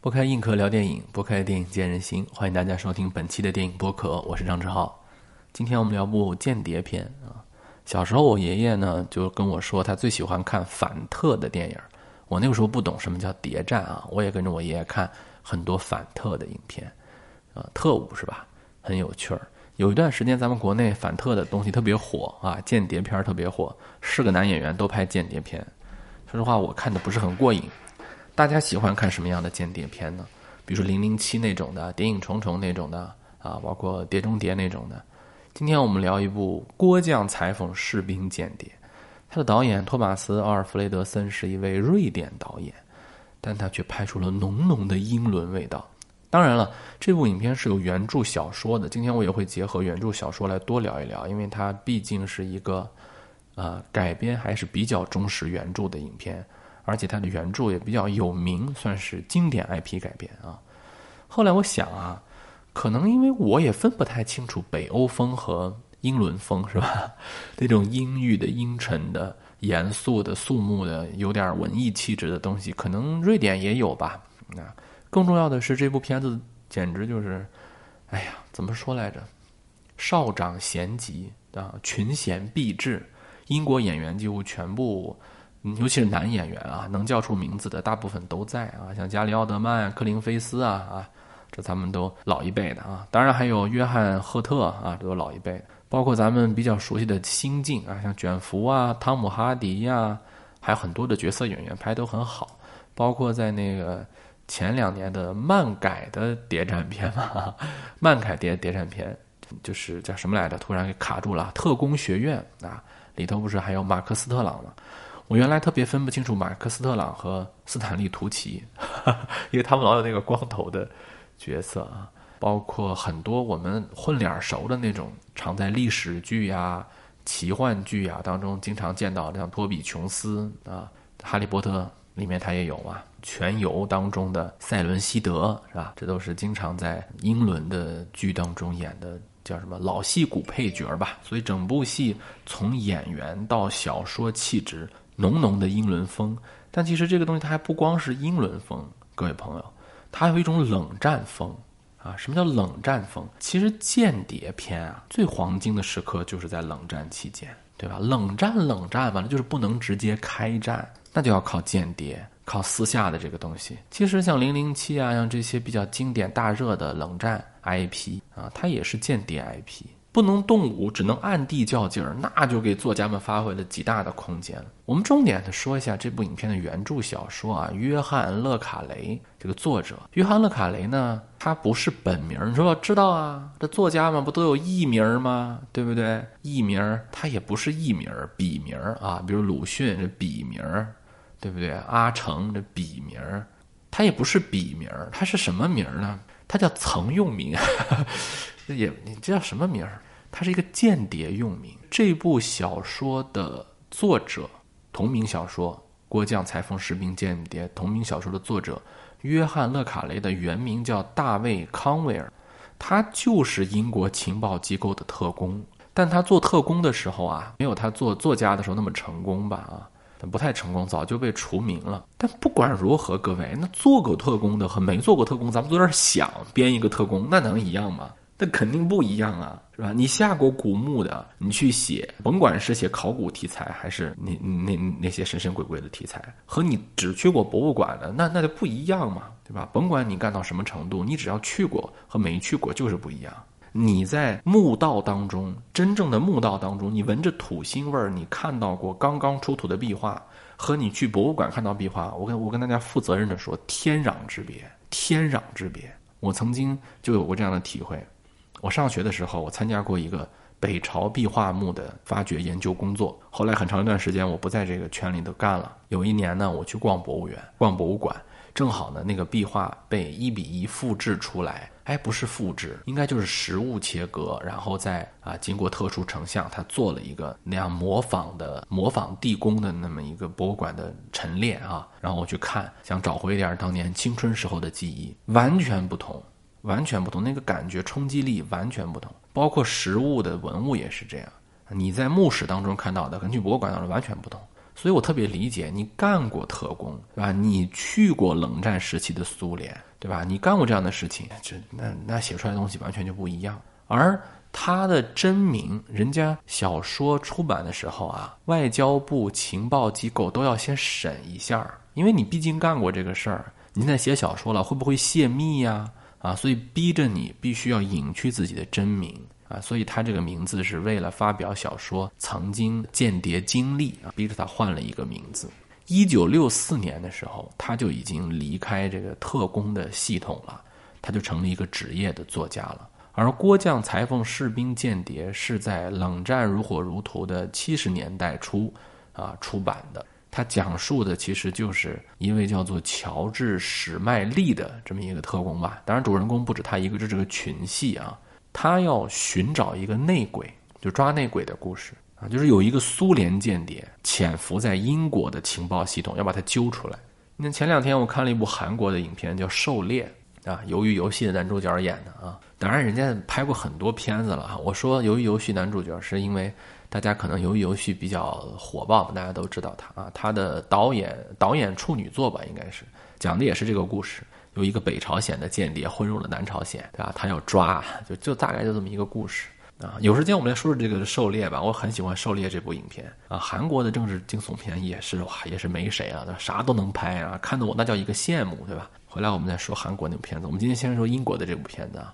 拨开硬壳聊电影，拨开电影见人心。欢迎大家收听本期的电影播客，我是张志浩。今天我们聊部间谍片啊。小时候我爷爷呢就跟我说，他最喜欢看反特的电影。我那个时候不懂什么叫谍战啊，我也跟着我爷爷看很多反特的影片，啊，特务是吧？很有趣儿。有一段时间咱们国内反特的东西特别火啊，间谍片特别火，是个男演员都拍间谍片。说实话，我看的不是很过瘾。大家喜欢看什么样的间谍片呢？比如说《零零七》那种的，《谍影重重》那种的啊，包括《碟中谍》那种的。今天我们聊一部《郭将裁缝士兵间谍》。他的导演托马斯·奥尔弗雷德森是一位瑞典导演，但他却拍出了浓浓的英伦味道。当然了，这部影片是有原著小说的。今天我也会结合原著小说来多聊一聊，因为它毕竟是一个，呃，改编还是比较忠实原著的影片，而且它的原著也比较有名，算是经典 IP 改编啊。后来我想啊，可能因为我也分不太清楚北欧风和。英伦风是吧？那种阴郁的、阴沉的、严肃的、肃穆的、有点文艺气质的东西，可能瑞典也有吧。啊，更重要的是，这部片子简直就是，哎呀，怎么说来着？少长咸集啊，群贤毕至。英国演员几乎全部，尤其是男演员啊，能叫出名字的大部分都在啊，像加里奥德曼、克林菲斯啊啊，这咱们都老一辈的啊。当然还有约翰赫特啊，这都老一辈。包括咱们比较熟悉的新晋啊，像卷福啊、汤姆哈迪呀，还有很多的角色演员拍都很好。包括在那个前两年的漫改的谍战片嘛，漫改谍谍战片，就是叫什么来着？突然给卡住了。特工学院啊，里头不是还有马克斯特朗吗？我原来特别分不清楚马克斯特朗和斯坦利图奇，因为他们老有那个光头的角色啊。包括很多我们混脸熟的那种，常在历史剧呀、奇幻剧呀当中经常见到，像托比·琼斯啊，《哈利波特》里面他也有啊，《全游》当中的赛伦·希德是吧？这都是经常在英伦的剧当中演的，叫什么老戏骨配角吧？所以整部戏从演员到小说气质浓浓的英伦风，但其实这个东西它还不光是英伦风，各位朋友，它有一种冷战风。啊，什么叫冷战风？其实间谍片啊，最黄金的时刻就是在冷战期间，对吧？冷战冷战完了就是不能直接开战，那就要靠间谍，靠私下的这个东西。其实像零零七啊，像这些比较经典大热的冷战 IP 啊，它也是间谍 IP。不能动武，只能暗地较劲儿，那就给作家们发挥了极大的空间。我们重点的说一下这部影片的原著小说啊，约翰·勒卡雷这个作者，约翰·勒卡雷呢，他不是本名，你说知道啊？这作家们，不都有艺名吗？对不对？艺名他也不是艺名，笔名啊，比如鲁迅这笔名，对不对？阿城这笔名，他也不是笔名，他是什么名呢？他叫曾用名。也，你这叫什么名儿？他是一个间谍用名。这部小说的作者，同名小说《郭将裁缝士兵间谍》同名小说的作者约翰·勒卡雷的原名叫大卫·康威尔，他就是英国情报机构的特工。但他做特工的时候啊，没有他做作家的时候那么成功吧？啊，不太成功，早就被除名了。但不管如何，各位，那做过特工的和没做过特工，咱们坐这儿想编一个特工，那能一样吗？那肯定不一样啊，是吧？你下过古墓的，你去写，甭管是写考古题材，还是那那那些神神鬼鬼的题材，和你只去过博物馆的，那那就不一样嘛，对吧？甭管你干到什么程度，你只要去过和没去过就是不一样。你在墓道当中，真正的墓道当中，你闻着土腥味儿，你看到过刚刚出土的壁画，和你去博物馆看到壁画，我跟我跟大家负责任的说，天壤之别，天壤之别。我曾经就有过这样的体会。我上学的时候，我参加过一个北朝壁画墓的发掘研究工作。后来很长一段时间，我不在这个圈里头干了。有一年呢，我去逛博物园、逛博物馆，正好呢，那个壁画被一比一复制出来。哎，不是复制，应该就是实物切割，然后再啊，经过特殊成像，他做了一个那样模仿的、模仿地宫的那么一个博物馆的陈列啊。然后我去看，想找回一点当年青春时候的记忆，完全不同。完全不同，那个感觉冲击力完全不同，包括实物的文物也是这样。你在墓室当中看到的，跟去博物馆当中完全不同。所以我特别理解你干过特工，对吧？你去过冷战时期的苏联，对吧？你干过这样的事情，这那那写出来的东西完全就不一样。而他的真名，人家小说出版的时候啊，外交部情报机构都要先审一下，因为你毕竟干过这个事儿。你现在写小说了，会不会泄密呀？啊所以逼着你必须要隐去自己的真名啊。所以他这个名字是为了发表小说曾经间谍经历啊，逼着他换了一个名字。一九六四年的时候，他就已经离开这个特工的系统了，他就成了一个职业的作家了。而《郭将裁缝士兵间谍》是在冷战如火如荼的七十年代初啊出版的。它讲述的其实就是一位叫做乔治·史麦利的这么一个特工吧。当然，主人公不止他一个，这是个群戏啊。他要寻找一个内鬼，就抓内鬼的故事啊。就是有一个苏联间谍潜伏在英国的情报系统，要把他揪出来。那前两天我看了一部韩国的影片，叫《狩猎》啊，鱿鱼游戏的男主角演的啊。当然，人家拍过很多片子了哈。我说鱿鱼游戏男主角是因为。大家可能由于游戏比较火爆，大家都知道他啊。他的导演导演处女作吧，应该是讲的也是这个故事。有一个北朝鲜的间谍混入了南朝鲜，对吧？他要抓，就就大概就这么一个故事啊。有时间我们来说说这个《狩猎》吧。我很喜欢《狩猎》这部影片啊。韩国的政治惊悚片也是哇，也是没谁啊，啥都能拍啊，看得我那叫一个羡慕，对吧？回来我们再说韩国那部片子。我们今天先说英国的这部片子啊。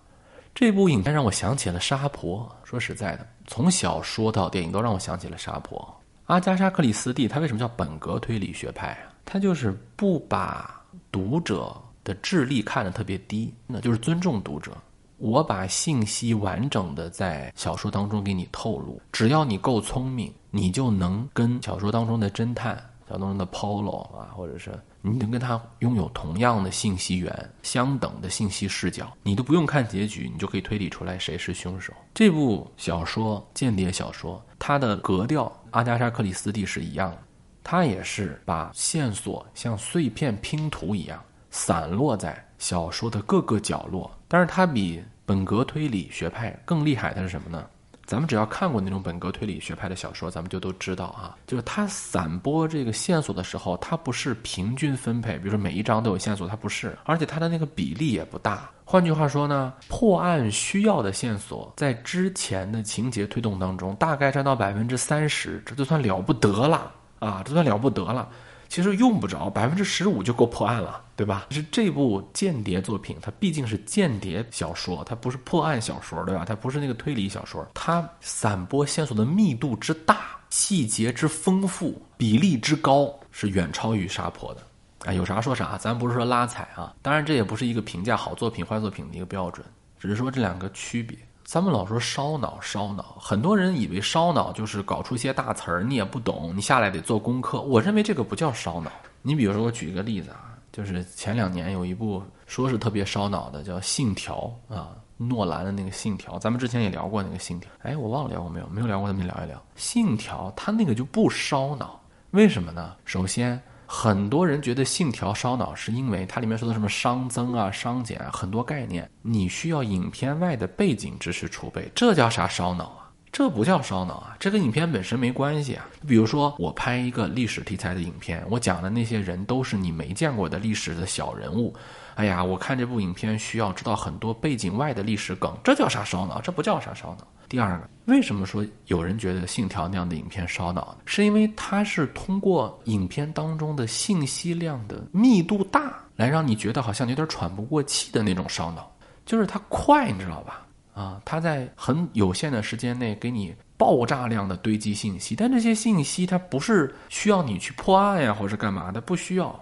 这部影片让我想起了沙婆。说实在的，从小说到电影都让我想起了沙婆。阿加莎·克里斯蒂，他为什么叫本格推理学派啊？他就是不把读者的智力看得特别低，那就是尊重读者。我把信息完整的在小说当中给你透露，只要你够聪明，你就能跟小说当中的侦探。小东的 Polo 啊，或者是你能跟他拥有同样的信息源、相等的信息视角，你都不用看结局，你就可以推理出来谁是凶手。这部小说间谍小说，它的格调阿加莎·克里斯蒂是一样的，它也是把线索像碎片拼图一样散落在小说的各个角落。但是它比本格推理学派更厉害的是什么呢？咱们只要看过那种本格推理学派的小说，咱们就都知道啊，就是它散播这个线索的时候，它不是平均分配，比如说每一章都有线索，它不是，而且它的那个比例也不大。换句话说呢，破案需要的线索在之前的情节推动当中，大概占到百分之三十，这就算了不得了啊，这算了不得了。其实用不着百分之十五就够破案了，对吧？是这部间谍作品，它毕竟是间谍小说，它不是破案小说，对吧？它不是那个推理小说，它散播线索的密度之大，细节之丰富，比例之高，是远超于《杀破》的。啊，有啥说啥，咱不是说拉踩啊。当然，这也不是一个评价好作品坏作品的一个标准，只是说这两个区别。咱们老说烧脑，烧脑，很多人以为烧脑就是搞出一些大词儿，你也不懂，你下来得做功课。我认为这个不叫烧脑。你比如说，我举一个例子啊，就是前两年有一部说是特别烧脑的，叫《信条》啊，诺兰的那个《信条》，咱们之前也聊过那个《信条》。哎，我忘了聊过没有？没有聊过，咱们聊一聊《信条》。它那个就不烧脑，为什么呢？首先。很多人觉得《信条》烧脑，是因为它里面说的什么熵增啊、熵减啊，很多概念，你需要影片外的背景知识储备，这叫啥烧脑啊？这不叫烧脑啊，这跟影片本身没关系啊。比如说，我拍一个历史题材的影片，我讲的那些人都是你没见过的历史的小人物。哎呀，我看这部影片需要知道很多背景外的历史梗，这叫啥烧脑？这不叫啥烧脑。第二个，为什么说有人觉得《信条》那样的影片烧脑？是因为它是通过影片当中的信息量的密度大，来让你觉得好像有点喘不过气的那种烧脑，就是它快，你知道吧？啊，它在很有限的时间内给你爆炸量的堆积信息，但这些信息它不是需要你去破案呀，或者干嘛的，不需要。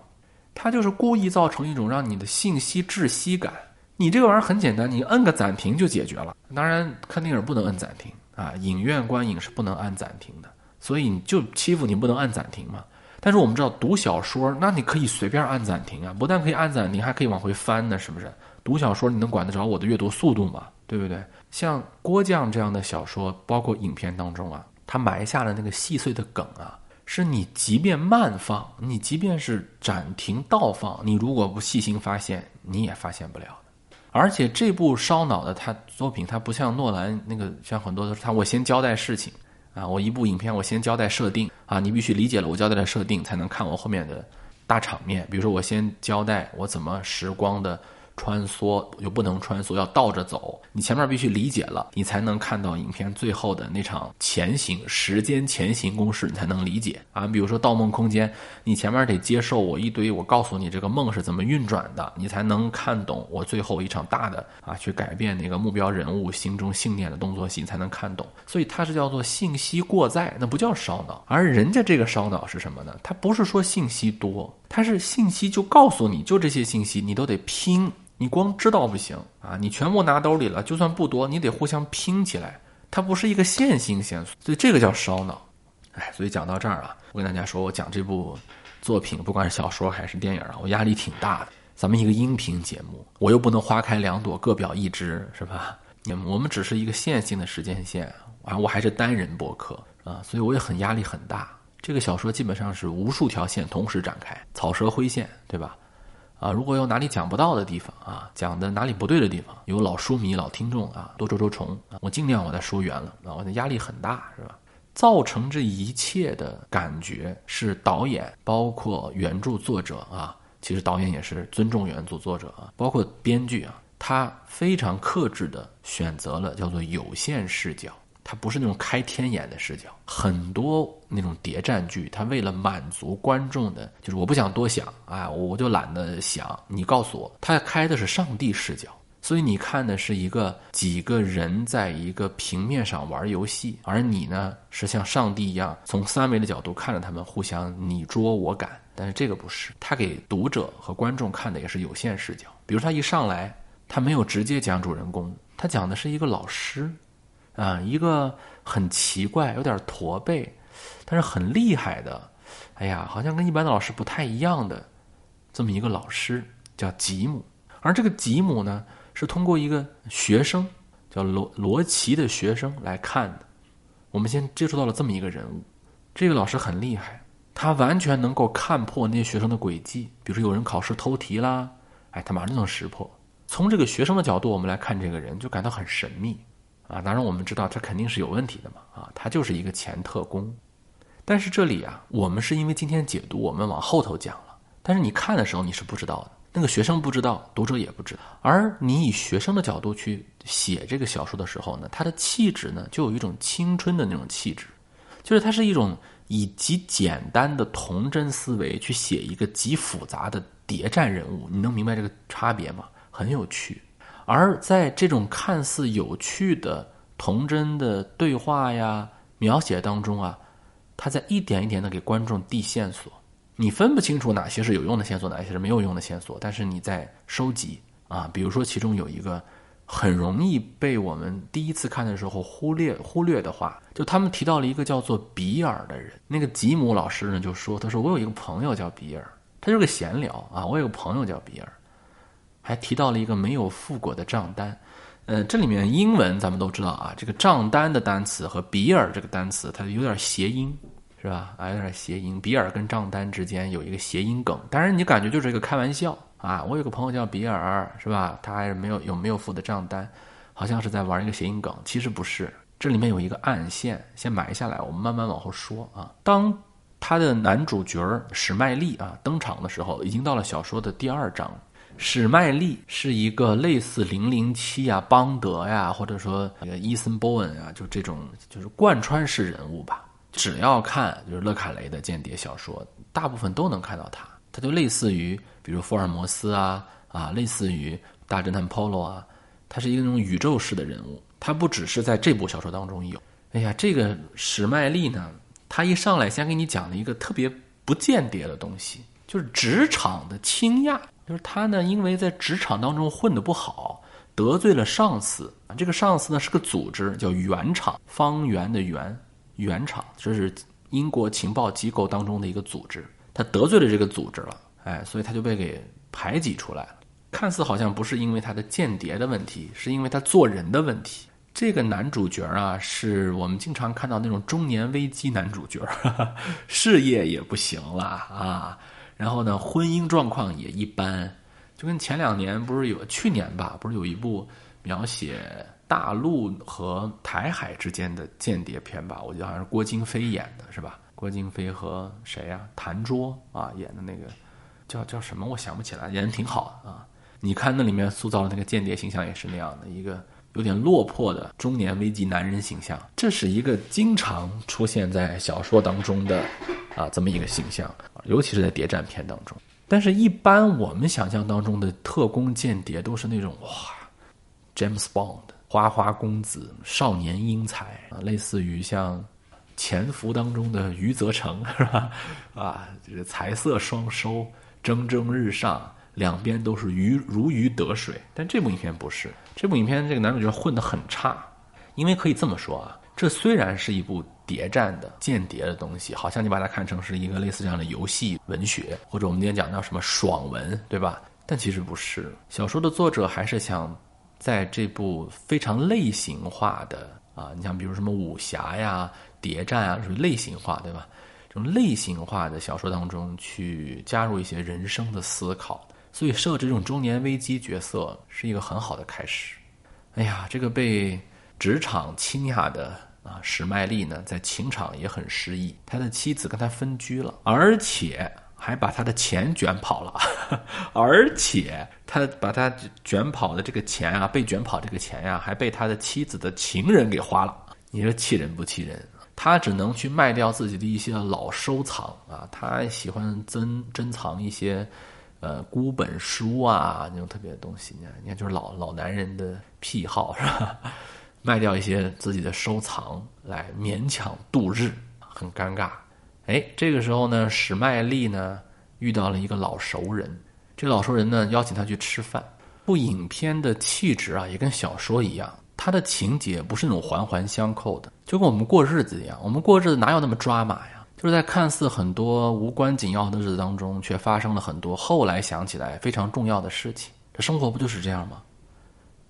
它就是故意造成一种让你的信息窒息感。你这个玩意儿很简单，你摁个暂停就解决了。当然，看电影不能摁暂停啊，影院观影是不能按暂停的。所以你就欺负你不能按暂停嘛。但是我们知道读小说，那你可以随便按暂停啊，不但可以按暂停，还可以往回翻呢，是不是？读小说你能管得着我的阅读速度吗？对不对？像郭将这样的小说，包括影片当中啊，他埋下了那个细碎的梗啊。是你即便慢放，你即便是暂停倒放，你如果不细心发现，你也发现不了的。而且这部烧脑的他作品，他不像诺兰那个，像很多都是他我先交代事情啊，我一部影片我先交代设定啊，你必须理解了我交代的设定，才能看我后面的大场面。比如说我先交代我怎么时光的。穿梭又不能穿梭，要倒着走。你前面必须理解了，你才能看到影片最后的那场前行时间前行公式，你才能理解啊。比如说《盗梦空间》，你前面得接受我一堆，我告诉你这个梦是怎么运转的，你才能看懂我最后一场大的啊，去改变那个目标人物心中信念的动作戏，你才能看懂。所以它是叫做信息过载，那不叫烧脑。而人家这个烧脑是什么呢？它不是说信息多，它是信息就告诉你就这些信息，你都得拼。你光知道不行啊！你全部拿兜里了，就算不多，你得互相拼起来。它不是一个线性线索，所以这个叫烧脑。哎，所以讲到这儿啊，我跟大家说，我讲这部作品，不管是小说还是电影啊，我压力挺大的。咱们一个音频节目，我又不能花开两朵，各表一枝，是吧？我们只是一个线性的时间线啊，我还是单人播客啊，所以我也很压力很大。这个小说基本上是无数条线同时展开，草蛇灰线，对吧？啊，如果有哪里讲不到的地方啊，讲的哪里不对的地方，有老书迷、老听众啊，多捉捉虫啊，我尽量把它说圆了啊，我的压力很大，是吧？造成这一切的感觉是导演，包括原著作者啊，其实导演也是尊重原著作者啊，包括编剧啊，他非常克制的选择了叫做有限视角。它不是那种开天眼的视角，很多那种谍战剧，它为了满足观众的，就是我不想多想啊，我就懒得想，你告诉我，他开的是上帝视角，所以你看的是一个几个人在一个平面上玩游戏，而你呢是像上帝一样从三维的角度看着他们互相你捉我赶，但是这个不是，他给读者和观众看的也是有限视角，比如他一上来，他没有直接讲主人公，他讲的是一个老师。啊，一个很奇怪、有点驼背，但是很厉害的，哎呀，好像跟一般的老师不太一样的这么一个老师，叫吉姆。而这个吉姆呢，是通过一个学生叫罗罗奇的学生来看的。我们先接触到了这么一个人物，这个老师很厉害，他完全能够看破那些学生的诡计，比如说有人考试偷题啦，哎，他马上就能识破。从这个学生的角度，我们来看这个人，就感到很神秘。啊，当然我们知道他肯定是有问题的嘛，啊，他就是一个前特工。但是这里啊，我们是因为今天解读，我们往后头讲了。但是你看的时候你是不知道的，那个学生不知道，读者也不知道。而你以学生的角度去写这个小说的时候呢，他的气质呢就有一种青春的那种气质，就是他是一种以极简单的童真思维去写一个极复杂的谍战人物。你能明白这个差别吗？很有趣。而在这种看似有趣的童真的对话呀、描写当中啊，他在一点一点的给观众递线索，你分不清楚哪些是有用的线索，哪些是没有用的线索，但是你在收集啊。比如说，其中有一个很容易被我们第一次看的时候忽略忽略的话，就他们提到了一个叫做比尔的人。那个吉姆老师呢就说：“他说我有一个朋友叫比尔，他就是个闲聊啊，我有个朋友叫比尔。”还提到了一个没有付过的账单，呃，这里面英文咱们都知道啊，这个账单的单词和比尔这个单词它有点谐音，是吧？啊，有点谐音，比尔跟账单之间有一个谐音梗，当然你感觉就是一个开玩笑啊。我有个朋友叫比尔，是吧？他还是没有有没有付的账单，好像是在玩一个谐音梗，其实不是。这里面有一个暗线，先埋下来，我们慢慢往后说啊。当他的男主角史麦利啊登场的时候，已经到了小说的第二章。史麦利是一个类似零零七啊、邦德呀，或者说那个伊森·波恩啊，就这种就是贯穿式人物吧。只要看就是勒卡雷的间谍小说，大部分都能看到他。他就类似于比如福尔摩斯啊啊，类似于大侦探 Polo 啊，他是一个那种宇宙式的人物。他不只是在这部小说当中有。哎呀，这个史麦利呢，他一上来先给你讲了一个特别不间谍的东西，就是职场的倾轧。就是他呢，因为在职场当中混得不好，得罪了上司。这个上司呢是个组织，叫原厂，方圆的圆，原厂，这是英国情报机构当中的一个组织。他得罪了这个组织了，哎，所以他就被给排挤出来了。看似好像不是因为他的间谍的问题，是因为他做人的问题。这个男主角啊，是我们经常看到那种中年危机男主角，事业也不行了啊。然后呢，婚姻状况也一般，就跟前两年不是有去年吧，不是有一部描写大陆和台海之间的间谍片吧，我记得好像是郭京飞演的，是吧？郭京飞和谁呀？谭卓啊演的那个叫叫什么？我想不起来，演的挺好啊。你看那里面塑造的那个间谍形象也是那样的一个有点落魄的中年危机男人形象，这是一个经常出现在小说当中的啊这么一个形象，尤其是在谍战片当中。但是，一般我们想象当中的特工间谍都是那种哇，James Bond、花花公子、少年英才啊，类似于像《潜伏》当中的余则成是吧？啊，就是财色双收、蒸蒸日上，两边都是鱼如鱼得水。但这部影片不是，这部影片这个男主角混得很差，因为可以这么说啊，这虽然是一部。谍战的间谍的东西，好像你把它看成是一个类似这样的游戏文学，或者我们今天讲叫什么爽文，对吧？但其实不是。小说的作者还是想在这部非常类型化的啊，你像比如什么武侠呀、谍战啊，属于类型化，对吧？这种类型化的小说当中去加入一些人生的思考，所以设置这种中年危机角色是一个很好的开始。哎呀，这个被职场倾轧的。啊，史麦利呢，在情场也很失意，他的妻子跟他分居了，而且还把他的钱卷跑了，而且他把他卷跑的这个钱啊，被卷跑这个钱呀，还被他的妻子的情人给花了。你说气人不气人？他只能去卖掉自己的一些老收藏啊，他喜欢珍珍藏一些呃孤本书啊那种特别的东西，你看，你看就是老老男人的癖好是吧？卖掉一些自己的收藏来勉强度日，很尴尬。哎，这个时候呢，史麦利呢遇到了一个老熟人，这老熟人呢邀请他去吃饭。部影片的气质啊，也跟小说一样，它的情节不是那种环环相扣的，就跟我们过日子一样。我们过日子哪有那么抓马呀？就是在看似很多无关紧要的日子当中，却发生了很多后来想起来非常重要的事情。这生活不就是这样吗？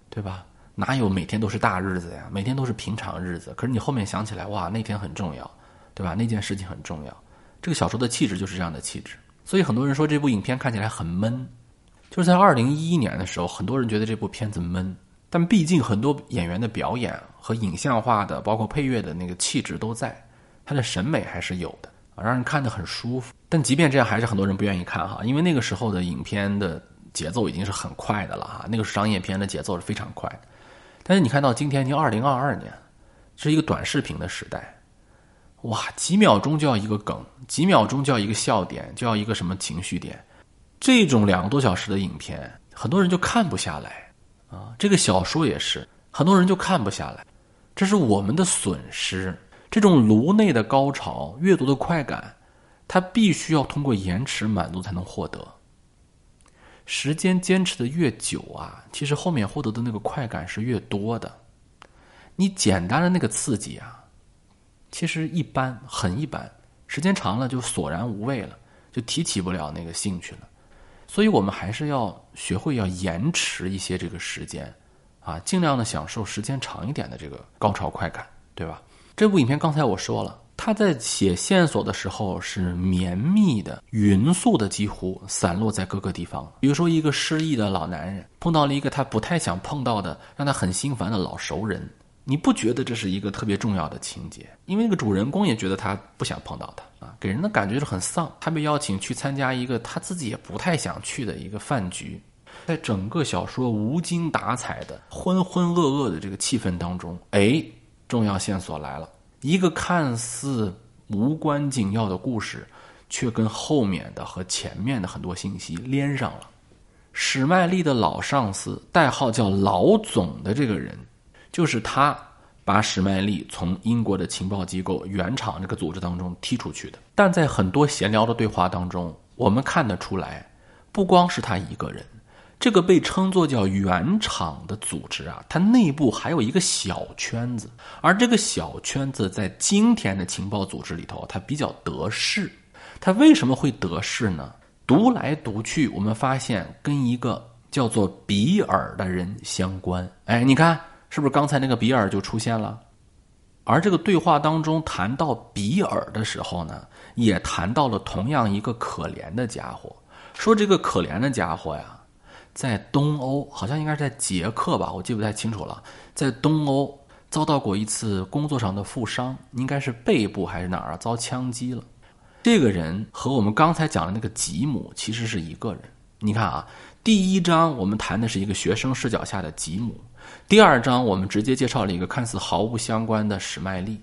对吧？哪有每天都是大日子呀？每天都是平常日子。可是你后面想起来，哇，那天很重要，对吧？那件事情很重要。这个小说的气质就是这样的气质。所以很多人说这部影片看起来很闷，就是在二零一一年的时候，很多人觉得这部片子闷。但毕竟很多演员的表演和影像化的，包括配乐的那个气质都在，他的审美还是有的啊，让人看得很舒服。但即便这样，还是很多人不愿意看哈，因为那个时候的影片的节奏已经是很快的了哈，那个商业片的节奏是非常快的。但是你看到今天，已经二零二二年，是一个短视频的时代，哇，几秒钟就要一个梗，几秒钟就要一个笑点，就要一个什么情绪点，这种两个多小时的影片，很多人就看不下来啊。这个小说也是，很多人就看不下来，这是我们的损失。这种颅内的高潮、阅读的快感，它必须要通过延迟满足才能获得。时间坚持的越久啊，其实后面获得的那个快感是越多的。你简单的那个刺激啊，其实一般，很一般。时间长了就索然无味了，就提起不了那个兴趣了。所以我们还是要学会要延迟一些这个时间，啊，尽量的享受时间长一点的这个高潮快感，对吧？这部影片刚才我说了。他在写线索的时候是绵密的、匀速的，几乎散落在各个地方。比如说，一个失忆的老男人碰到了一个他不太想碰到的、让他很心烦的老熟人，你不觉得这是一个特别重要的情节？因为那个主人公也觉得他不想碰到他啊，给人的感觉是很丧。他被邀请去参加一个他自己也不太想去的一个饭局，在整个小说无精打采的、浑浑噩噩的这个气氛当中，哎，重要线索来了。一个看似无关紧要的故事，却跟后面的和前面的很多信息连上了。史麦利的老上司，代号叫老总的这个人，就是他把史麦利从英国的情报机构原厂这个组织当中踢出去的。但在很多闲聊的对话当中，我们看得出来，不光是他一个人。这个被称作叫原厂的组织啊，它内部还有一个小圈子，而这个小圈子在今天的情报组织里头，它比较得势。它为什么会得势呢？读来读去，我们发现跟一个叫做比尔的人相关。哎，你看是不是刚才那个比尔就出现了？而这个对话当中谈到比尔的时候呢，也谈到了同样一个可怜的家伙，说这个可怜的家伙呀。在东欧，好像应该是在捷克吧，我记不太清楚了，在东欧遭到过一次工作上的负伤，应该是背部还是哪儿啊，遭枪击了。这个人和我们刚才讲的那个吉姆其实是一个人。你看啊，第一章我们谈的是一个学生视角下的吉姆，第二章我们直接介绍了一个看似毫无相关的史麦利。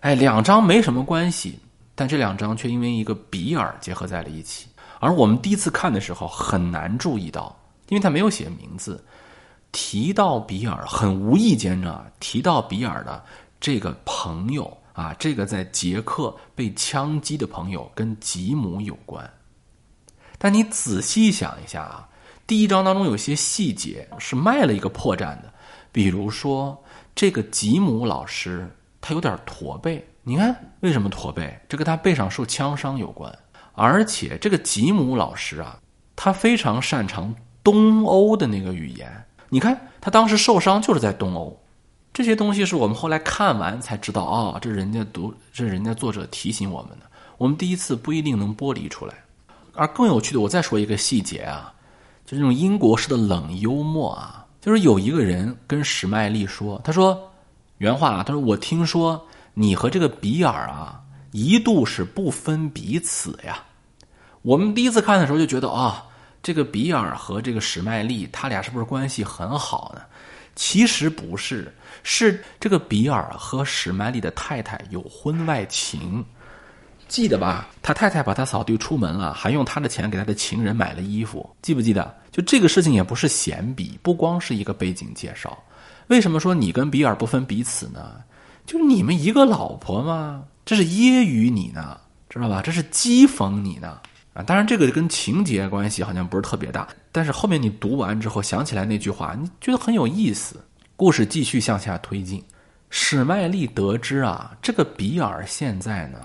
哎，两章没什么关系，但这两章却因为一个比尔结合在了一起。而我们第一次看的时候很难注意到，因为他没有写名字。提到比尔，很无意间呢，提到比尔的这个朋友啊，这个在捷克被枪击的朋友跟吉姆有关。但你仔细想一下啊，第一章当中有些细节是卖了一个破绽的，比如说这个吉姆老师他有点驼背，你看为什么驼背？这跟他背上受枪伤有关。而且这个吉姆老师啊，他非常擅长东欧的那个语言。你看他当时受伤就是在东欧，这些东西是我们后来看完才知道哦，这人家读，这人家作者提醒我们的，我们第一次不一定能剥离出来。而更有趣的，我再说一个细节啊，就是那种英国式的冷幽默啊，就是有一个人跟史麦利说，他说原话啊，他说我听说你和这个比尔啊一度是不分彼此呀。我们第一次看的时候就觉得啊，这个比尔和这个史麦利他俩是不是关系很好呢？其实不是，是这个比尔和史麦利的太太有婚外情。记得吧？他太太把他扫地出门了，还用他的钱给他的情人买了衣服，记不记得？就这个事情也不是闲笔，不光是一个背景介绍。为什么说你跟比尔不分彼此呢？就是你们一个老婆吗？这是揶揄你呢，知道吧？这是讥讽你呢啊！当然，这个跟情节关系好像不是特别大，但是后面你读完之后想起来那句话，你觉得很有意思。故事继续向下推进，史麦利得知啊，这个比尔现在呢。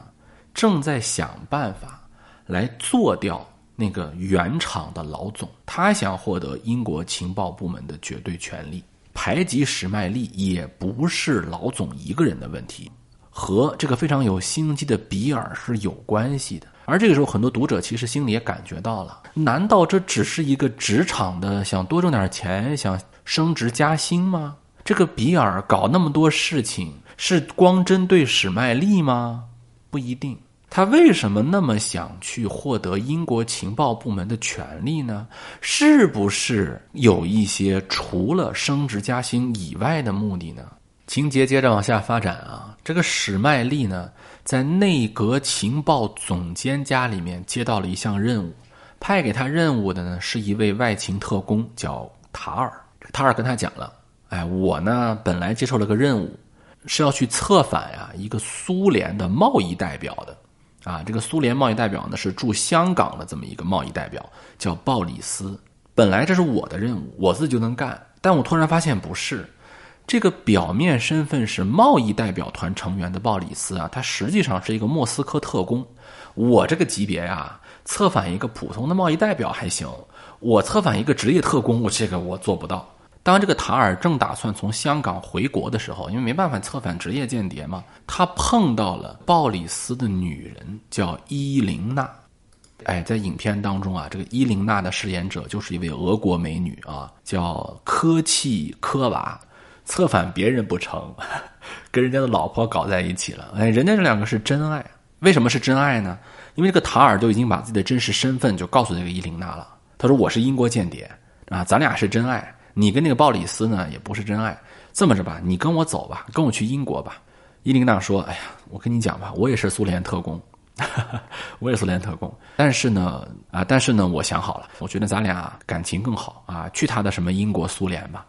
正在想办法来做掉那个原厂的老总，他想获得英国情报部门的绝对权力，排挤史麦利也不是老总一个人的问题，和这个非常有心机的比尔是有关系的。而这个时候，很多读者其实心里也感觉到了：难道这只是一个职场的想多挣点钱、想升职加薪吗？这个比尔搞那么多事情，是光针对史麦利吗？不一定，他为什么那么想去获得英国情报部门的权利呢？是不是有一些除了升职加薪以外的目的呢？情节接着往下发展啊，这个史麦利呢，在内阁情报总监家里面接到了一项任务，派给他任务的呢是一位外勤特工，叫塔尔。塔尔跟他讲了，哎，我呢本来接受了个任务。是要去策反呀一个苏联的贸易代表的，啊，这个苏联贸易代表呢是驻香港的这么一个贸易代表，叫鲍里斯。本来这是我的任务，我自己就能干，但我突然发现不是，这个表面身份是贸易代表团成员的鲍里斯啊，他实际上是一个莫斯科特工。我这个级别呀，策反一个普通的贸易代表还行，我策反一个职业特工，我这个我做不到。当这个塔尔正打算从香港回国的时候，因为没办法策反职业间谍嘛，他碰到了鲍里斯的女人，叫伊琳娜。哎，在影片当中啊，这个伊琳娜的饰演者就是一位俄国美女啊，叫科契科娃。策反别人不成，跟人家的老婆搞在一起了。哎，人家这两个是真爱。为什么是真爱呢？因为这个塔尔就已经把自己的真实身份就告诉这个伊琳娜了。他说：“我是英国间谍啊，咱俩是真爱。”你跟那个鲍里斯呢，也不是真爱。这么着吧，你跟我走吧，跟我去英国吧。伊琳娜说：“哎呀，我跟你讲吧，我也是苏联特工，哈 哈我也是苏联特工。但是呢，啊，但是呢，我想好了，我觉得咱俩感情更好啊，去他的什么英国、苏联吧。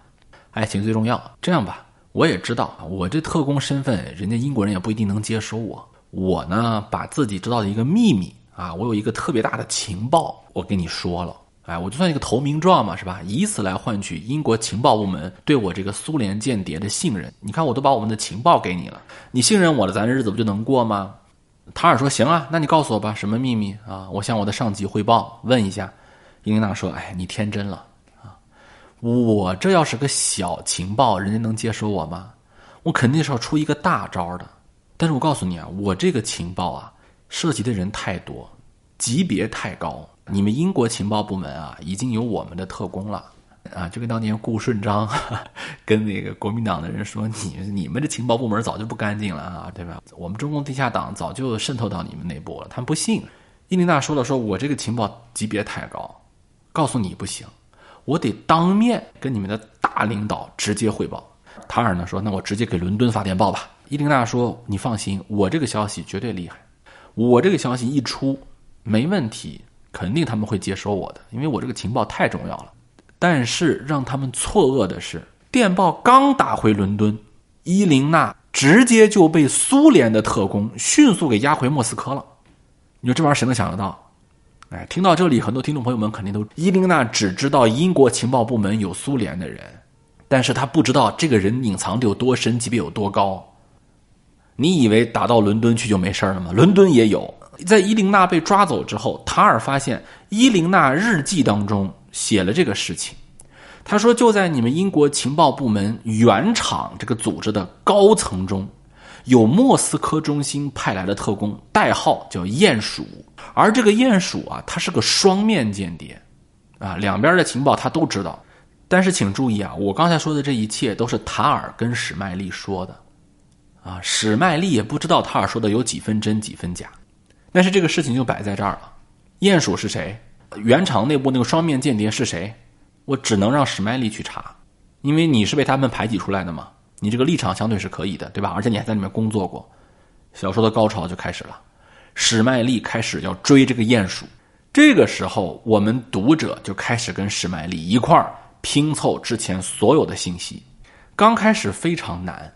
爱情最重要。这样吧，我也知道，我这特工身份，人家英国人也不一定能接收我。我呢，把自己知道的一个秘密啊，我有一个特别大的情报，我跟你说了。”哎，我就算一个投名状嘛，是吧？以此来换取英国情报部门对我这个苏联间谍的信任。你看，我都把我们的情报给你了，你信任我了，咱日子不就能过吗？塔尔说：“行啊，那你告诉我吧，什么秘密啊？我向我的上级汇报，问一下。”伊琳娜说：“哎，你天真了！我这要是个小情报，人家能接收我吗？我肯定是要出一个大招的。但是我告诉你啊，我这个情报啊，涉及的人太多，级别太高。”你们英国情报部门啊，已经有我们的特工了。啊，就跟当年顾顺章 跟那个国民党的人说：“你你们的情报部门早就不干净了啊，对吧？我们中共地下党早就渗透到你们内部了。”他们不信。伊琳娜说了：“说我这个情报级别太高，告诉你不行，我得当面跟你们的大领导直接汇报。”塔尔呢说：“那我直接给伦敦发电报吧。”伊琳娜说：“你放心，我这个消息绝对厉害，我这个消息一出没问题，肯定他们会接收我的，因为我这个情报太重要了。”但是让他们错愕的是，电报刚打回伦敦，伊琳娜直接就被苏联的特工迅速给押回莫斯科了。你说这玩意儿谁能想得到？哎，听到这里，很多听众朋友们肯定都，伊琳娜只知道英国情报部门有苏联的人，但是他不知道这个人隐藏的有多深，级别有多高。你以为打到伦敦去就没事了吗？伦敦也有。在伊琳娜被抓走之后，塔尔发现伊琳娜日记当中。写了这个事情，他说就在你们英国情报部门原厂这个组织的高层中，有莫斯科中心派来的特工，代号叫鼹鼠，而这个鼹鼠啊，他是个双面间谍，啊，两边的情报他都知道。但是请注意啊，我刚才说的这一切都是塔尔跟史麦利说的，啊，史麦利也不知道塔尔说的有几分真几分假，但是这个事情就摆在这儿了。鼹鼠是谁？原厂内部那个双面间谍是谁？我只能让史麦利去查，因为你是被他们排挤出来的嘛，你这个立场相对是可以的，对吧？而且你还在里面工作过。小说的高潮就开始了，史麦利开始要追这个鼹鼠。这个时候，我们读者就开始跟史麦利一块儿拼凑之前所有的信息。刚开始非常难，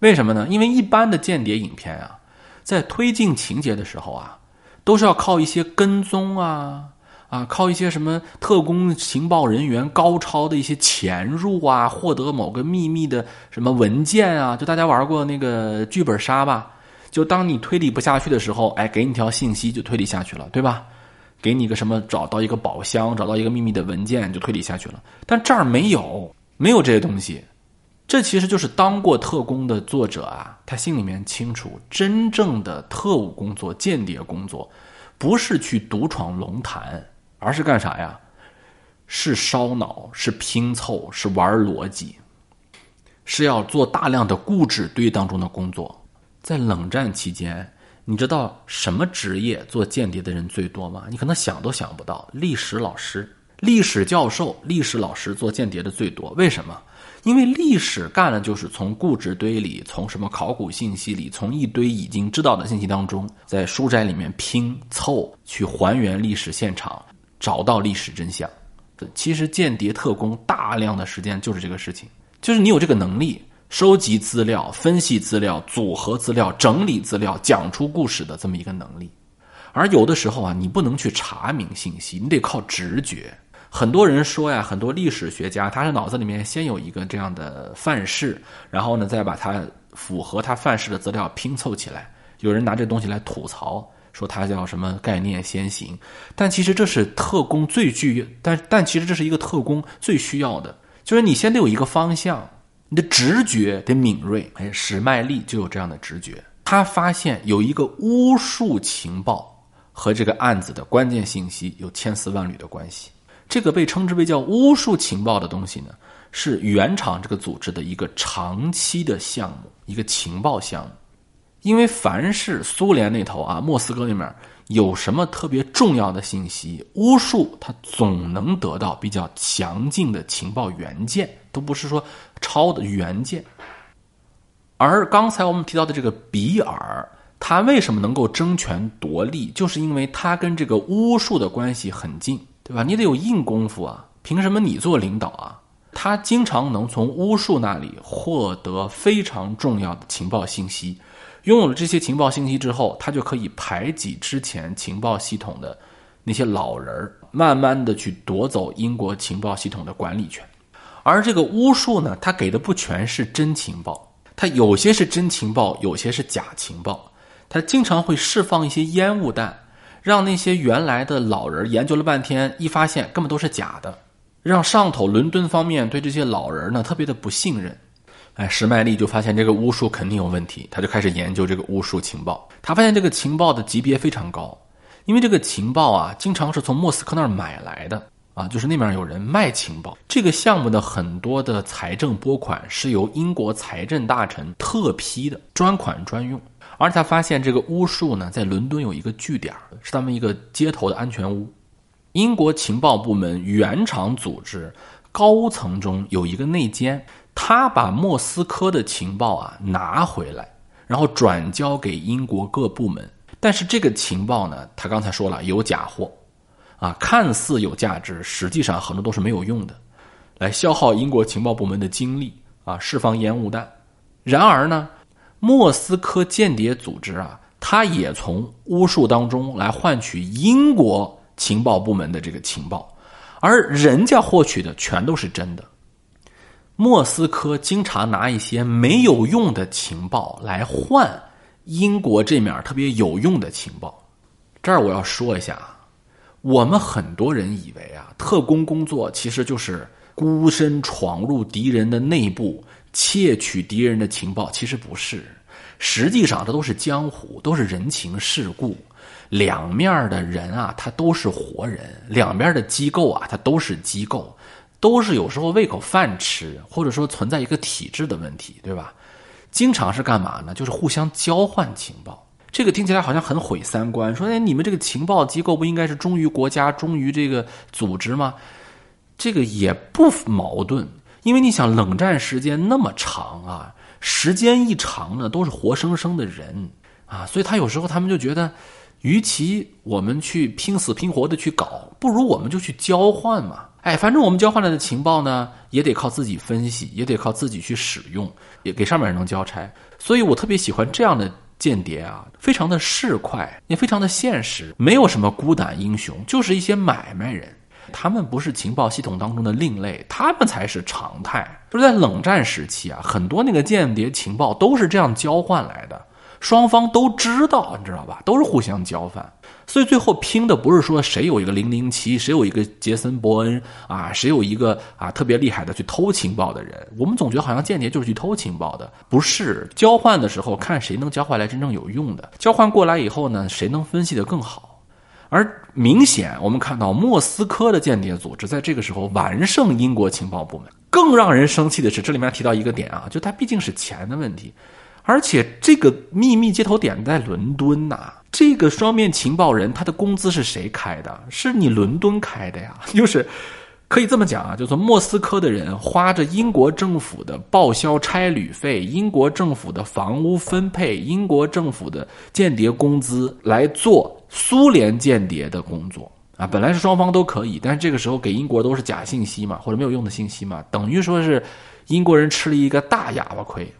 为什么呢？因为一般的间谍影片啊，在推进情节的时候啊，都是要靠一些跟踪啊。啊，靠一些什么特工情报人员高超的一些潜入啊，获得某个秘密的什么文件啊，就大家玩过那个剧本杀吧？就当你推理不下去的时候，哎，给你条信息就推理下去了，对吧？给你个什么找到一个宝箱，找到一个秘密的文件就推理下去了。但这儿没有，没有这些东西。这其实就是当过特工的作者啊，他心里面清楚，真正的特务工作、间谍工作，不是去独闯龙潭。而是干啥呀？是烧脑，是拼凑，是玩逻辑，是要做大量的固执堆当中的工作。在冷战期间，你知道什么职业做间谍的人最多吗？你可能想都想不到，历史老师、历史教授、历史老师做间谍的最多。为什么？因为历史干的就是从固执堆里，从什么考古信息里，从一堆已经知道的信息当中，在书斋里面拼凑，去还原历史现场。找到历史真相，其实间谍特工大量的时间就是这个事情，就是你有这个能力收集资料、分析资料、组合资料、整理资料、讲出故事的这么一个能力。而有的时候啊，你不能去查明信息，你得靠直觉。很多人说呀，很多历史学家他是脑子里面先有一个这样的范式，然后呢再把它符合他范式的资料拼凑起来。有人拿这东西来吐槽。说它叫什么概念先行，但其实这是特工最具，但但其实这是一个特工最需要的，就是你先得有一个方向，你的直觉得敏锐。哎，史麦利就有这样的直觉，他发现有一个巫术情报和这个案子的关键信息有千丝万缕的关系。这个被称之为叫巫术情报的东西呢，是原厂这个组织的一个长期的项目，一个情报项目。因为凡是苏联那头啊，莫斯科那面有什么特别重要的信息，巫术他总能得到比较详尽的情报原件，都不是说抄的原件。而刚才我们提到的这个比尔，他为什么能够争权夺利，就是因为他跟这个巫术的关系很近，对吧？你得有硬功夫啊，凭什么你做领导啊？他经常能从巫术那里获得非常重要的情报信息。拥有了这些情报信息之后，他就可以排挤之前情报系统的那些老人儿，慢慢的去夺走英国情报系统的管理权。而这个巫术呢，它给的不全是真情报，它有些是真情报，有些是假情报。他经常会释放一些烟雾弹，让那些原来的老人研究了半天，一发现根本都是假的，让上头伦敦方面对这些老人呢特别的不信任。哎，史麦利就发现这个巫术肯定有问题，他就开始研究这个巫术情报。他发现这个情报的级别非常高，因为这个情报啊，经常是从莫斯科那儿买来的啊，就是那边有人卖情报。这个项目的很多的财政拨款是由英国财政大臣特批的，专款专用。而他发现这个巫术呢，在伦敦有一个据点，是他们一个街头的安全屋。英国情报部门原厂组织高层中有一个内奸，他把莫斯科的情报啊拿回来，然后转交给英国各部门。但是这个情报呢，他刚才说了有假货，啊，看似有价值，实际上很多都是没有用的，来消耗英国情报部门的精力啊，释放烟雾弹。然而呢，莫斯科间谍组织啊，他也从巫术当中来换取英国情报部门的这个情报，而人家获取的全都是真的。莫斯科经常拿一些没有用的情报来换。英国这面特别有用的情报，这儿我要说一下，我们很多人以为啊，特工工作其实就是孤身闯入敌人的内部，窃取敌人的情报，其实不是，实际上这都是江湖，都是人情世故，两面的人啊，他都是活人，两边的机构啊，他都是机构，都是有时候喂口饭吃，或者说存在一个体制的问题，对吧？经常是干嘛呢？就是互相交换情报。这个听起来好像很毁三观。说，哎，你们这个情报机构不应该是忠于国家、忠于这个组织吗？这个也不矛盾，因为你想，冷战时间那么长啊，时间一长呢，都是活生生的人啊，所以他有时候他们就觉得，与其我们去拼死拼活的去搞，不如我们就去交换嘛。哎，反正我们交换来的情报呢，也得靠自己分析，也得靠自己去使用，也给上面人能交差。所以我特别喜欢这样的间谍啊，非常的市侩，也非常的现实，没有什么孤胆英雄，就是一些买卖人。他们不是情报系统当中的另类，他们才是常态。就是在冷战时期啊，很多那个间谍情报都是这样交换来的，双方都知道，你知道吧？都是互相交换。所以最后拼的不是说谁有一个零零七，谁有一个杰森·伯恩啊，谁有一个啊特别厉害的去偷情报的人。我们总觉得好像间谍就是去偷情报的，不是交换的时候看谁能交换来真正有用的。交换过来以后呢，谁能分析的更好？而明显我们看到莫斯科的间谍组织在这个时候完胜英国情报部门。更让人生气的是，这里面提到一个点啊，就它毕竟是钱的问题，而且这个秘密接头点在伦敦呐。这个双面情报人，他的工资是谁开的？是你伦敦开的呀？就是可以这么讲啊，就是莫斯科的人花着英国政府的报销差旅费、英国政府的房屋分配、英国政府的间谍工资来做苏联间谍的工作啊。本来是双方都可以，但是这个时候给英国都是假信息嘛，或者没有用的信息嘛，等于说是英国人吃了一个大哑巴亏。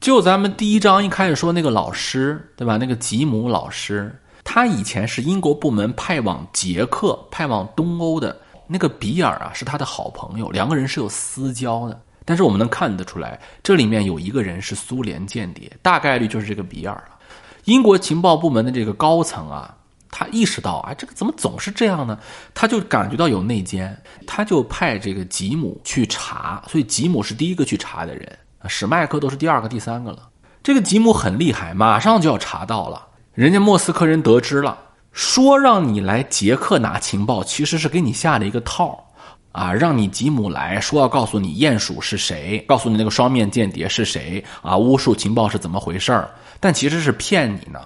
就咱们第一章一开始说那个老师，对吧？那个吉姆老师，他以前是英国部门派往捷克、派往东欧的那个比尔啊，是他的好朋友，两个人是有私交的。但是我们能看得出来，这里面有一个人是苏联间谍，大概率就是这个比尔了。英国情报部门的这个高层啊，他意识到啊，这个怎么总是这样呢？他就感觉到有内奸，他就派这个吉姆去查，所以吉姆是第一个去查的人。史麦克都是第二个、第三个了。这个吉姆很厉害，马上就要查到了。人家莫斯科人得知了，说让你来捷克拿情报，其实是给你下了一个套啊，让你吉姆来说要告诉你鼹鼠是谁，告诉你那个双面间谍是谁啊，巫术情报是怎么回事。但其实是骗你呢。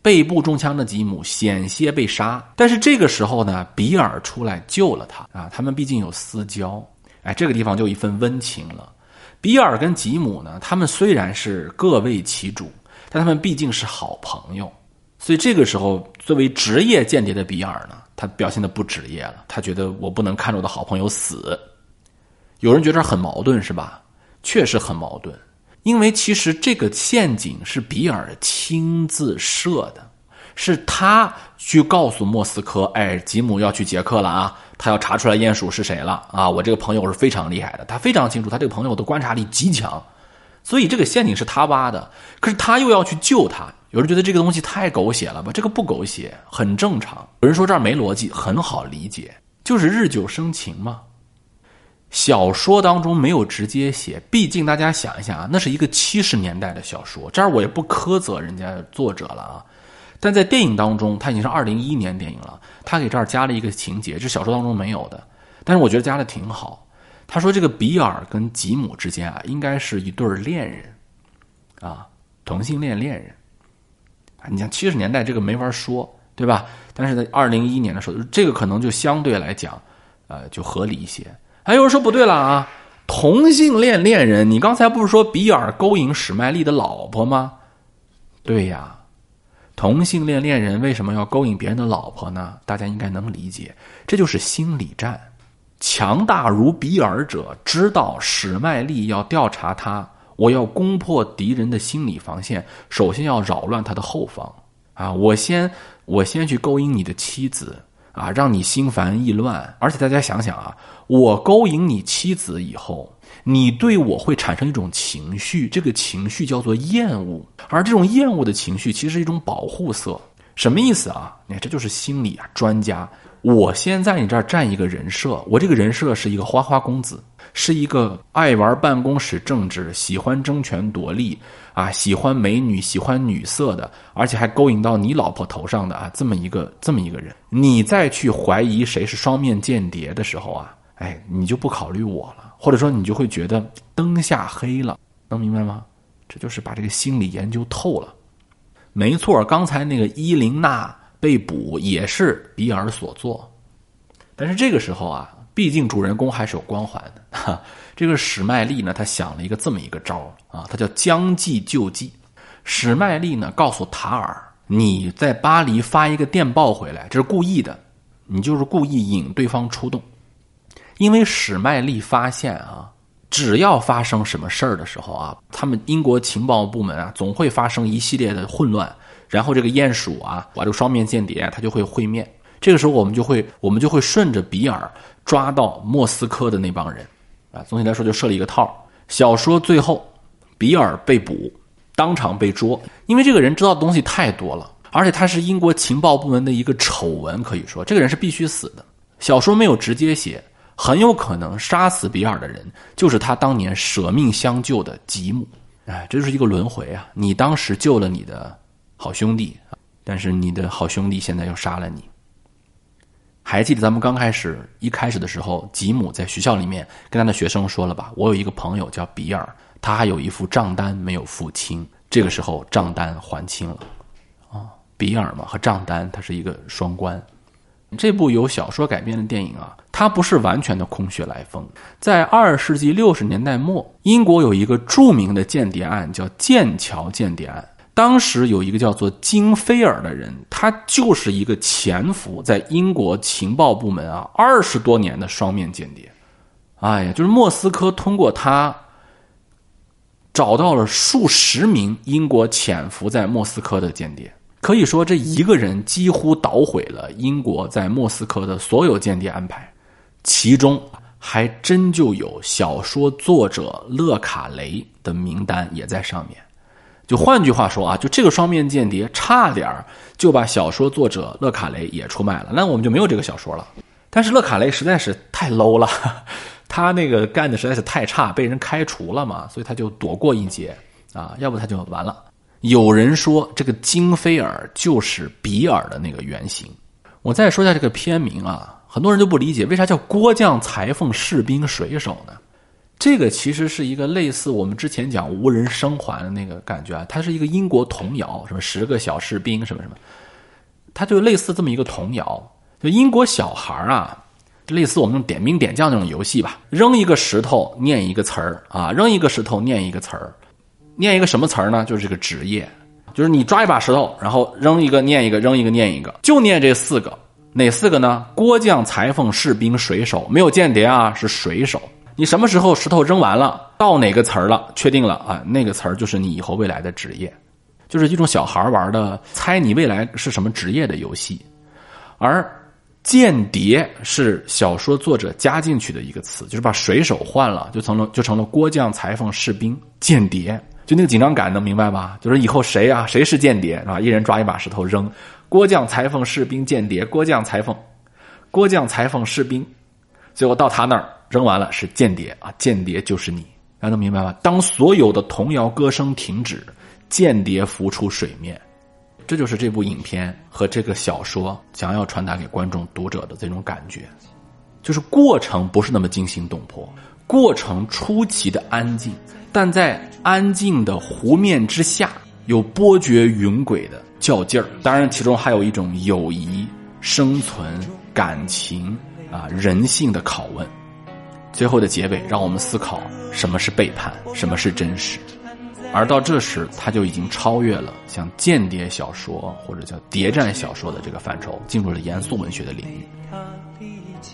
背部中枪的吉姆险些被杀，但是这个时候呢，比尔出来救了他啊。他们毕竟有私交，哎，这个地方就一份温情了。比尔跟吉姆呢，他们虽然是各为其主，但他们毕竟是好朋友，所以这个时候，作为职业间谍的比尔呢，他表现的不职业了。他觉得我不能看着我的好朋友死。有人觉得很矛盾，是吧？确实很矛盾，因为其实这个陷阱是比尔亲自设的。是他去告诉莫斯科，哎，吉姆要去捷克了啊，他要查出来鼹鼠是谁了啊！我这个朋友是非常厉害的，他非常清楚，他这个朋友的观察力极强，所以这个陷阱是他挖的。可是他又要去救他，有人觉得这个东西太狗血了吧？这个不狗血，很正常。有人说这儿没逻辑，很好理解，就是日久生情嘛。小说当中没有直接写，毕竟大家想一想啊，那是一个七十年代的小说，这儿我也不苛责人家作者了啊。但在电影当中，它已经是二零一一年电影了，他给这儿加了一个情节，这小说当中没有的，但是我觉得加的挺好。他说这个比尔跟吉姆之间啊，应该是一对恋人，啊，同性恋恋人。啊，你像七十年代这个没法说，对吧？但是在二零一一年的时候，这个可能就相对来讲，呃，就合理一些。还有人说不对了啊，同性恋恋人，你刚才不是说比尔勾引史麦利的老婆吗？对呀，同性恋恋人为什么要勾引别人的老婆呢？大家应该能理解，这就是心理战。强大如比尔者知道史麦利要调查他。我要攻破敌人的心理防线，首先要扰乱他的后方啊！我先我先去勾引你的妻子啊，让你心烦意乱。而且大家想想啊，我勾引你妻子以后，你对我会产生一种情绪，这个情绪叫做厌恶，而这种厌恶的情绪其实是一种保护色。什么意思啊？你看，这就是心理啊专家。我先在你这儿占一个人设，我这个人设是一个花花公子。是一个爱玩办公室政治、喜欢争权夺利啊，喜欢美女、喜欢女色的，而且还勾引到你老婆头上的啊，这么一个这么一个人，你再去怀疑谁是双面间谍的时候啊，哎，你就不考虑我了，或者说你就会觉得灯下黑了，能明白吗？这就是把这个心理研究透了。没错，刚才那个伊琳娜被捕也是比尔所做，但是这个时候啊。毕竟主人公还是有光环的哈。这个史麦利呢，他想了一个这么一个招啊，他叫将计就计。史麦利呢，告诉塔尔，你在巴黎发一个电报回来，这是故意的，你就是故意引对方出动。因为史麦利发现啊，只要发生什么事儿的时候啊，他们英国情报部门啊，总会发生一系列的混乱，然后这个鼹鼠啊，把这个双面间谍他就会会面。这个时候，我们就会我们就会顺着比尔。抓到莫斯科的那帮人，啊，总体来说就设了一个套。小说最后，比尔被捕，当场被捉，因为这个人知道的东西太多了，而且他是英国情报部门的一个丑闻，可以说这个人是必须死的。小说没有直接写，很有可能杀死比尔的人就是他当年舍命相救的吉姆。哎，这就是一个轮回啊！你当时救了你的好兄弟，但是你的好兄弟现在又杀了你。还记得咱们刚开始一开始的时候，吉姆在学校里面跟他的学生说了吧？我有一个朋友叫比尔，他还有一副账单没有付清。这个时候账单还清了，啊，比尔嘛和账单它是一个双关。这部由小说改编的电影啊，它不是完全的空穴来风。在二十世纪六十年代末，英国有一个著名的间谍案，叫剑桥间谍案。当时有一个叫做金菲尔的人，他就是一个潜伏在英国情报部门啊二十多年的双面间谍。哎呀，就是莫斯科通过他找到了数十名英国潜伏在莫斯科的间谍，可以说这一个人几乎捣毁了英国在莫斯科的所有间谍安排，其中还真就有小说作者勒卡雷的名单也在上面。就换句话说啊，就这个双面间谍差点就把小说作者勒卡雷也出卖了，那我们就没有这个小说了。但是勒卡雷实在是太 low 了，他那个干的实在是太差，被人开除了嘛，所以他就躲过一劫啊，要不他就完了。有人说这个金菲尔就是比尔的那个原型。我再说一下这个片名啊，很多人都不理解为啥叫郭将裁缝士兵水手呢？这个其实是一个类似我们之前讲无人生还的那个感觉啊，它是一个英国童谣，什么十个小士兵什么什么，它就类似这么一个童谣。就英国小孩啊，类似我们点兵点将那种游戏吧，扔一个石头念一个词儿啊，扔一个石头念一个词儿，念一个什么词儿呢？就是这个职业，就是你抓一把石头，然后扔一个念一个，扔一个念一个，就念这四个，哪四个呢？郭将裁缝士兵水手，没有间谍啊，是水手。你什么时候石头扔完了，到哪个词儿了？确定了啊，那个词儿就是你以后未来的职业，就是一种小孩玩的猜你未来是什么职业的游戏。而间谍是小说作者加进去的一个词，就是把水手换了，就成了就成了郭将裁缝士兵间谍，就那个紧张感能明白吧？就是以后谁啊谁是间谍啊？一人抓一把石头扔，郭将裁缝士兵间谍，郭将裁缝，郭将裁缝士兵，最后到他那儿。扔完了是间谍啊！间谍就是你，大家能明白吗？当所有的童谣歌声停止，间谍浮出水面，这就是这部影片和这个小说想要传达给观众读者的这种感觉，就是过程不是那么惊心动魄，过程出奇的安静，但在安静的湖面之下，有波谲云诡的较劲儿。当然，其中还有一种友谊、生存、感情啊、人性的拷问。最后的结尾让我们思考什么是背叛，什么是真实。而到这时，他就已经超越了像间谍小说或者叫谍战小说的这个范畴，进入了严肃文学的领域。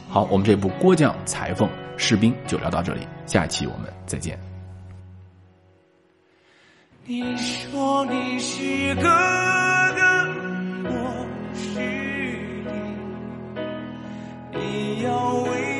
好，我们这部《郭将裁缝士兵》就聊到这里，下一期我们再见。你说你是哥哥，我是弟，你要为。